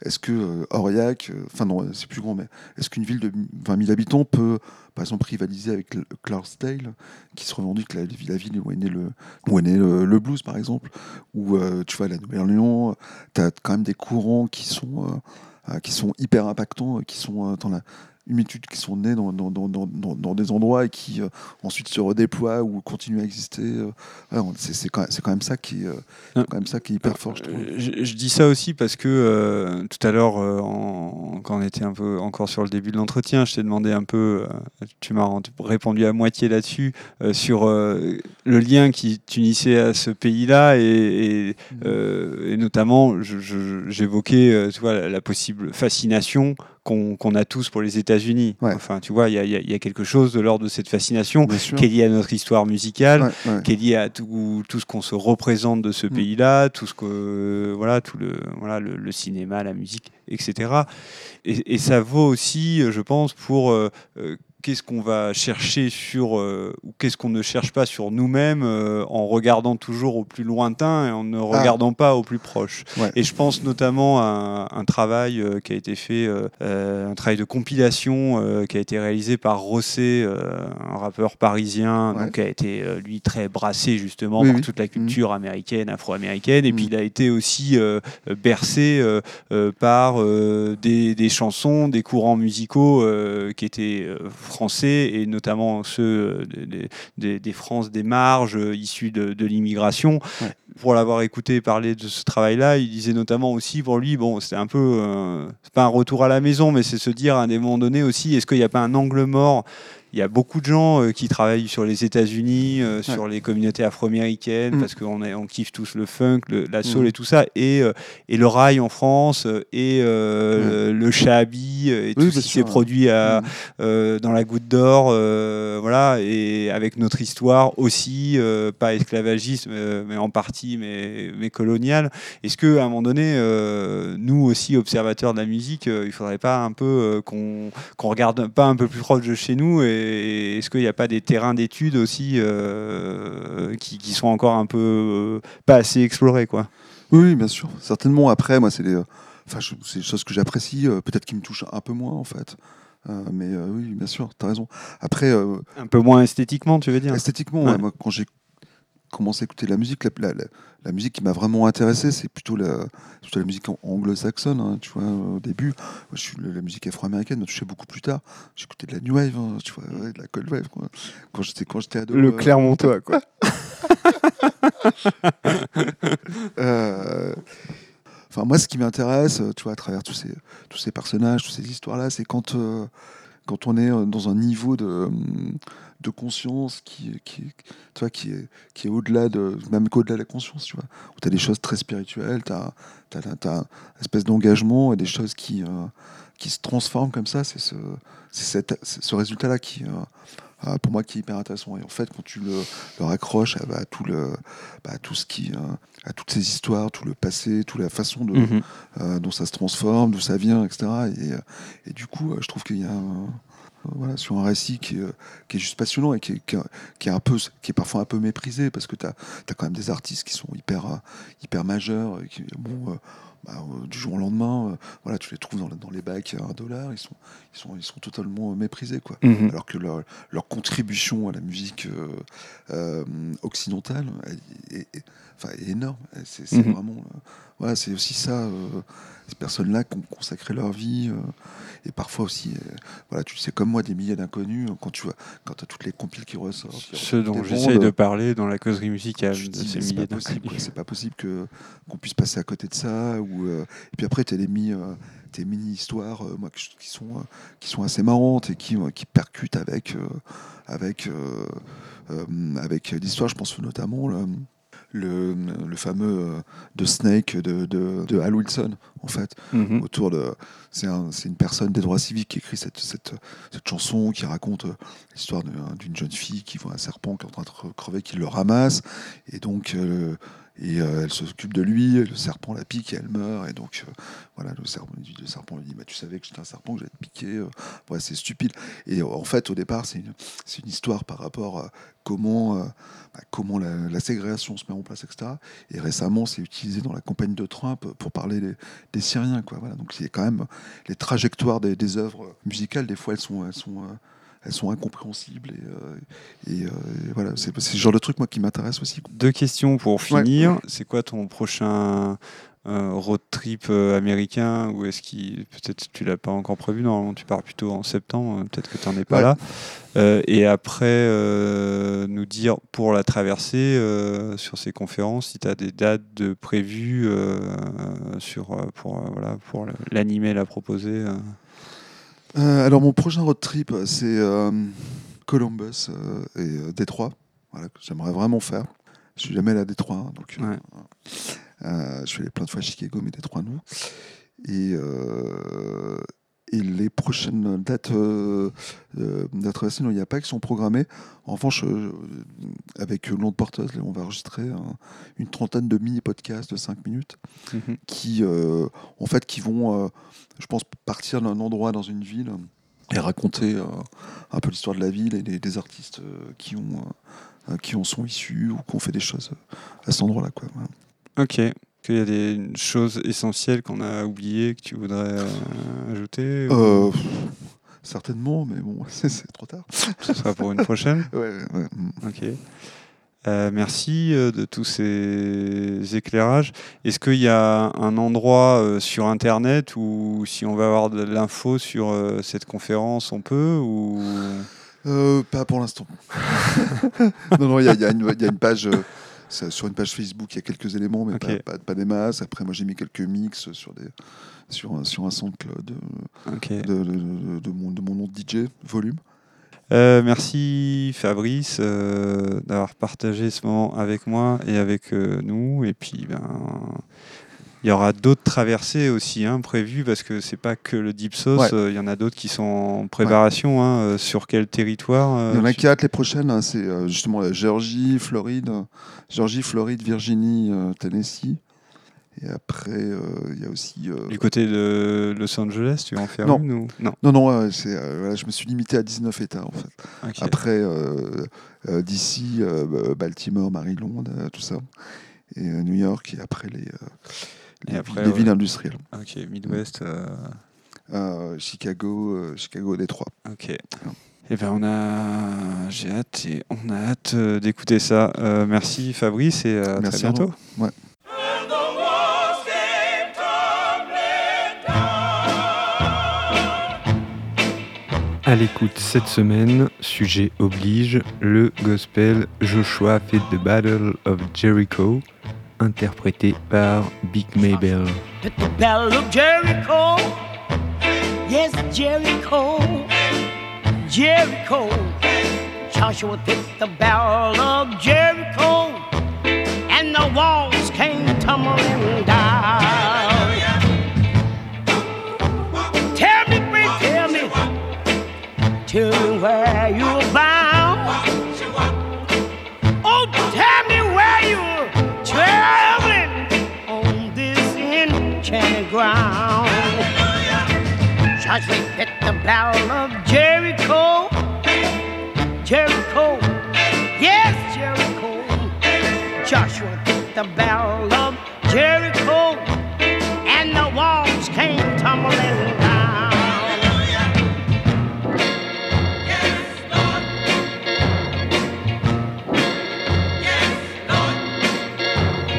est-ce que euh, Aurillac, euh, enfin non, c'est plus grand, mais est-ce qu'une ville de 20 000 habitants peut, par exemple, rivaliser avec Clarksdale, qui se revendique la, ville où est né le, où est né le, blues, par exemple, ou euh, tu vois, la Nouvelle-Orléans, tu as quand même des courants qui sont, qui sont hyper impactants, qui sont dans la humitudes qui sont nées dans, dans, dans, dans, des endroits et qui euh, ensuite se redéploient ou continuent à exister. Euh, c'est quand, quand, même ça qui, euh, quand même ça qui est hyper fort. Je, je, dis ça aussi parce que tout à l'heure, quand on était un peu encore sur le début de l'entretien, je t'ai demandé un peu, tu m'as répondu à moitié là-dessus, sur le lien qui t'unissait à ce pays-là et, et, mmh. notamment, j'évoquais tu vois, la, la possible fascination qu'on a tous pour les États-Unis. Enfin, tu vois, il y, a quelque chose de l'ordre de cette fascination qui est liée à notre histoire musicale, qui est liée à tout, tout ce qu'on se représente de ce mm. pays-là, tout ce que voilà, tout le voilà le, cinéma, la musique, etc. Et, ça vaut aussi, je pense, pour euh, euh, qu'est-ce qu'on va chercher sur, euh, ou qu'est-ce qu'on ne cherche pas sur nous-mêmes euh, en regardant toujours au plus lointain et en ne ah. regardant pas au plus proche. Et je pense notamment à un, travail euh, qui a été fait, un travail de compilation qui a été réalisé par Rosset, un rappeur parisien, donc, qui a été lui très brassé justement par toute la culture américaine, afro-américaine, et puis mm. il a été aussi bercé par des, des, chansons, des courants musicaux qui étaient français et notamment ceux euh, des, des, France des marges euh, issus de, l'immigration. Pour l'avoir écouté parler de ce travail-là, il disait notamment aussi pour lui, bon, c'était un peu, euh, c'est pas un retour à la maison, mais c'est se dire à un moment donné aussi, est-ce qu'il n'y a pas un angle mort il y a beaucoup de gens euh, qui travaillent sur les États-Unis, euh, sur les communautés afro-américaines, mm. parce qu'on on kiffe tous le funk, la soul mm. et tout ça, et, euh, et le rail en France, et le shabi, et tout ce qui s'est produit à, mm. dans la Goutte d'Or, voilà, et avec notre histoire aussi, pas esclavagiste, mais, en partie, mais, mais coloniale. Est-ce qu'à un moment donné, nous aussi, observateurs de la musique, il faudrait pas un peu qu'on regarde pas un peu plus proche de chez nous et est-ce qu'il n'y a pas des terrains d'études aussi euh, qui, sont encore un peu euh, pas assez explorés quoi? Oui, bien sûr, certainement. Après, moi, c'est des, enfin, des choses que j'apprécie, euh, peut-être qui me touchent un peu moins en fait. mais oui, bien sûr, tu as raison. Après, un peu moins esthétiquement, tu veux dire? Esthétiquement, moi, quand j'ai commencé à écouter la musique, la, la, musique qui m'a vraiment intéressé, c'est plutôt la, la musique anglo-saxonne. Hein, tu vois, au début, je suis, la musique afro-américaine m'a touché beaucoup plus tard. J'écoutais de la new wave, hein, tu vois, de la cold wave. Quoi. Quand j'étais quand j'étais ado. Le euh, Clermontois, quoi. euh, Enfin, moi, ce qui m'intéresse, tu vois, à travers tous ces, tous ces personnages, toutes ces histoires-là, c'est quand, euh, quand on est dans un niveau de, de conscience qui, qui, tu vois, qui est, qui est au-delà de, même qu'au-delà de la conscience, tu vois, où tu as des choses très spirituelles, tu as, as, une espèce d'engagement et des choses qui, euh, qui se transforment comme ça. C'est ce, ce résultat-là qui, euh, euh, pour moi, qui est hyper intéressant. Et en fait, quand tu le, le raccroches à, tout, le, bah, tout ce qui, à toutes ces histoires, tout le passé, toute la façon de, mhm. dont ça se transforme, d'où ça vient, etc. Et, et du coup, je trouve qu'il y a un sur un récit qui est, euh, juste passionnant et qui est, parfois un peu méprisé parce que tu as, quand même des artistes qui sont hyper, euh, hyper majeurs qui, bon, euh, bah, du jour au lendemain, voilà, tu les trouves dans, dans les bacs à un dollar, ils sont, ils sont, ils sont totalement méprisés. Quoi. Mhm. Alors que leur, leur, contribution à la musique occidentale est, énorme. C'est mhm. vraiment. voilà, c'est aussi ça ces personnes-là qui ont consacré leur vie. Euh, et parfois aussi, euh, voilà, tu sais comme moi, des milliers d'inconnus, quand tu vois, quand tu as toutes les compiles qui ressortent. Ce dont j'essaye de parler dans la causerie musicale, de ces milliers d'inconnus. C'est pas possible que, qu'on puisse passer à côté de ça. Ou, euh, et puis après, tu as des tes mini-histoires moi, qui, sont, qui sont assez marrantes et qui, qui percutent avec, avec, avec l'histoire. Je pense notamment le, le fameux de Snake de, de, Hal Wilson, en fait, mhm. autour de. C'est un, une personne des droits civiques qui écrit cette, cette, cette chanson qui raconte l'histoire d'une jeune fille qui voit un serpent qui est en train de crever, qui le ramasse, et donc et euh, elle s'occupe de lui, le serpent la pique et elle meurt. Et donc, euh, voilà, le serpent, lui dit bah, Tu savais que j'étais un serpent, que j'allais te piquer. Euh. Ouais, c'est stupide. Et en fait, au départ, c'est une, une, histoire par rapport à comment, bah, comment la, ségrégation se met en place, etc. Et récemment, c'est utilisé dans la campagne de Trump pour parler des, Syriens. Quoi. Voilà, donc, il y a quand même les trajectoires des, œuvres musicales, des fois. Elles sont elles sont incompréhensibles. Et, euh, euh, voilà, c'est ce genre de truc moi qui m'intéresse aussi. Deux questions pour finir. C'est quoi ton prochain euh, road trip américain ou est-ce qu'il peut-être tu l'as pas encore prévu? Normalement tu pars plutôt en septembre peut-être que tu n'en es pas là et après nous dire pour la traversée sur ces conférences si tu as des dates de prévues sur pour voilà pour l'animer la proposer euh, alors mon prochain road trip, c'est euh, Columbus euh, et Détroit. Voilà, que j'aimerais vraiment faire. Je suis jamais allé à Détroit, hein, donc je suis allé plein de fois à Chicago, mais Détroit non. Et, et les prochaines dates euh, euh il n'y a pas qui sont programmées. En revanche, avec Londres Porteuse, on va enregistrer une trentaine de mini-podcasts de 5 minutes mhm. qui, en fait, qui vont je pense, partir d'un endroit dans une ville et raconter euh, un peu l'histoire de la ville et des, artistes euh, qui, ont, euh, qui en sont issus ou qui ont fait des choses à cet endroit-là. Quoi. Ok. Qu'il y a des choses essentielles qu'on a oubliées que tu voudrais ajouter Certainement, mais bon, c'est trop tard. Ce sera pour une prochaine? Ouais, ouais. Ok. Euh, merci euh, de tous ces éclairages. Est-ce qu'il y a un endroit euh, sur Internet où si on veut avoir de l'info sur cette conférence, on peut ou... Pas pour l'instant. non, non, il y, a une page... sur une page Facebook, il y a quelques éléments, mais pas, des masses. Après, moi, j'ai mis quelques mix sur, des, sur, sur un sample de, de, de, mon, de mon nom de DJ, volume. Euh, merci Fabrice euh, d'avoir partagé ce moment avec moi et avec euh, nous. Et puis, ben, il y aura d'autres traversées aussi hein, prévues parce que c'est pas que le Deep Sauce. Il y en a d'autres qui sont en préparation. Hein, sur quel territoire Il y en a quatre les prochaines. Hein, c'est justement la Géorgie, Floride, Géorgie, Floride, Virginie, Tennessee. Et après, euh, il y a aussi. Euh, du côté de Los Angeles, tu en fais non. une ou... Non, non, non voilà, je me suis limité à 19 États en fait. Après, euh, d'ici, Baltimore, Maryland, tout ça. Et New York, et après les, les, les villes industrielles. Ok, Midwest. Chicago, Chicago, Détroit. Ok. Eh ben on a, j'ai hâte et on a hâte d'écouter ça. merci Fabrice et à très bientôt. Ouais. À l'écoute cette semaine, sujet oblige, le gospel Joshua Fit the Battle of Jericho, interprété par Big of Jericho, yes Jericho, Jericho. Joshua fit the battle of Jericho, and the walls came tumbling down. Tell me where you're bound. Ground. Joshua hit the of Jericho. Jericho, yes, Jericho. Joshua hit the battle of Jericho, and the walls came tumbling down.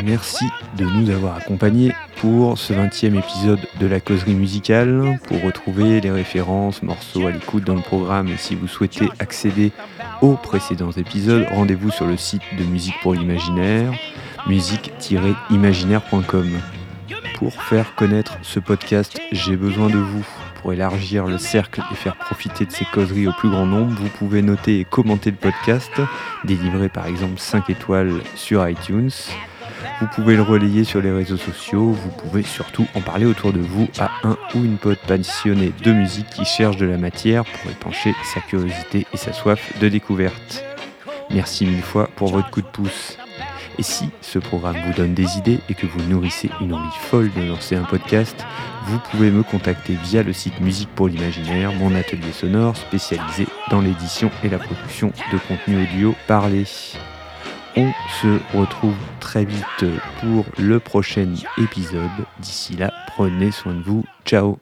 Merci de nous avoir accompagnés pour ce 20e épisode de la causerie musicale. Pour retrouver les références, morceaux à l'écoute dans le programme et si vous souhaitez accéder aux précédents épisodes, rendez-vous sur le site de Musique pour l'imaginaire, musique-imaginaire.com. Pour faire connaître ce podcast, j'ai besoin de vous pour élargir le cercle et faire profiter de ces causeries au plus grand nombre, vous pouvez noter et commenter le podcast, délivrer par exemple 5 étoiles sur iTunes. Vous pouvez le relayer sur les réseaux sociaux, vous pouvez surtout en parler autour de vous à un ou une pote passionnée de musique qui cherche de la matière pour épancher sa curiosité et sa soif de découverte. Merci mille fois pour votre coup de pouce. Et si ce programme vous donne des idées et que vous nourrissez une envie folle de lancer un podcast, vous pouvez me contacter via le site Musique pour l'imaginaire, mon atelier sonore spécialisé dans l'édition et la production de contenu audio parlé. On se retrouve très vite pour le prochain épisode. D'ici là, prenez soin de vous. Ciao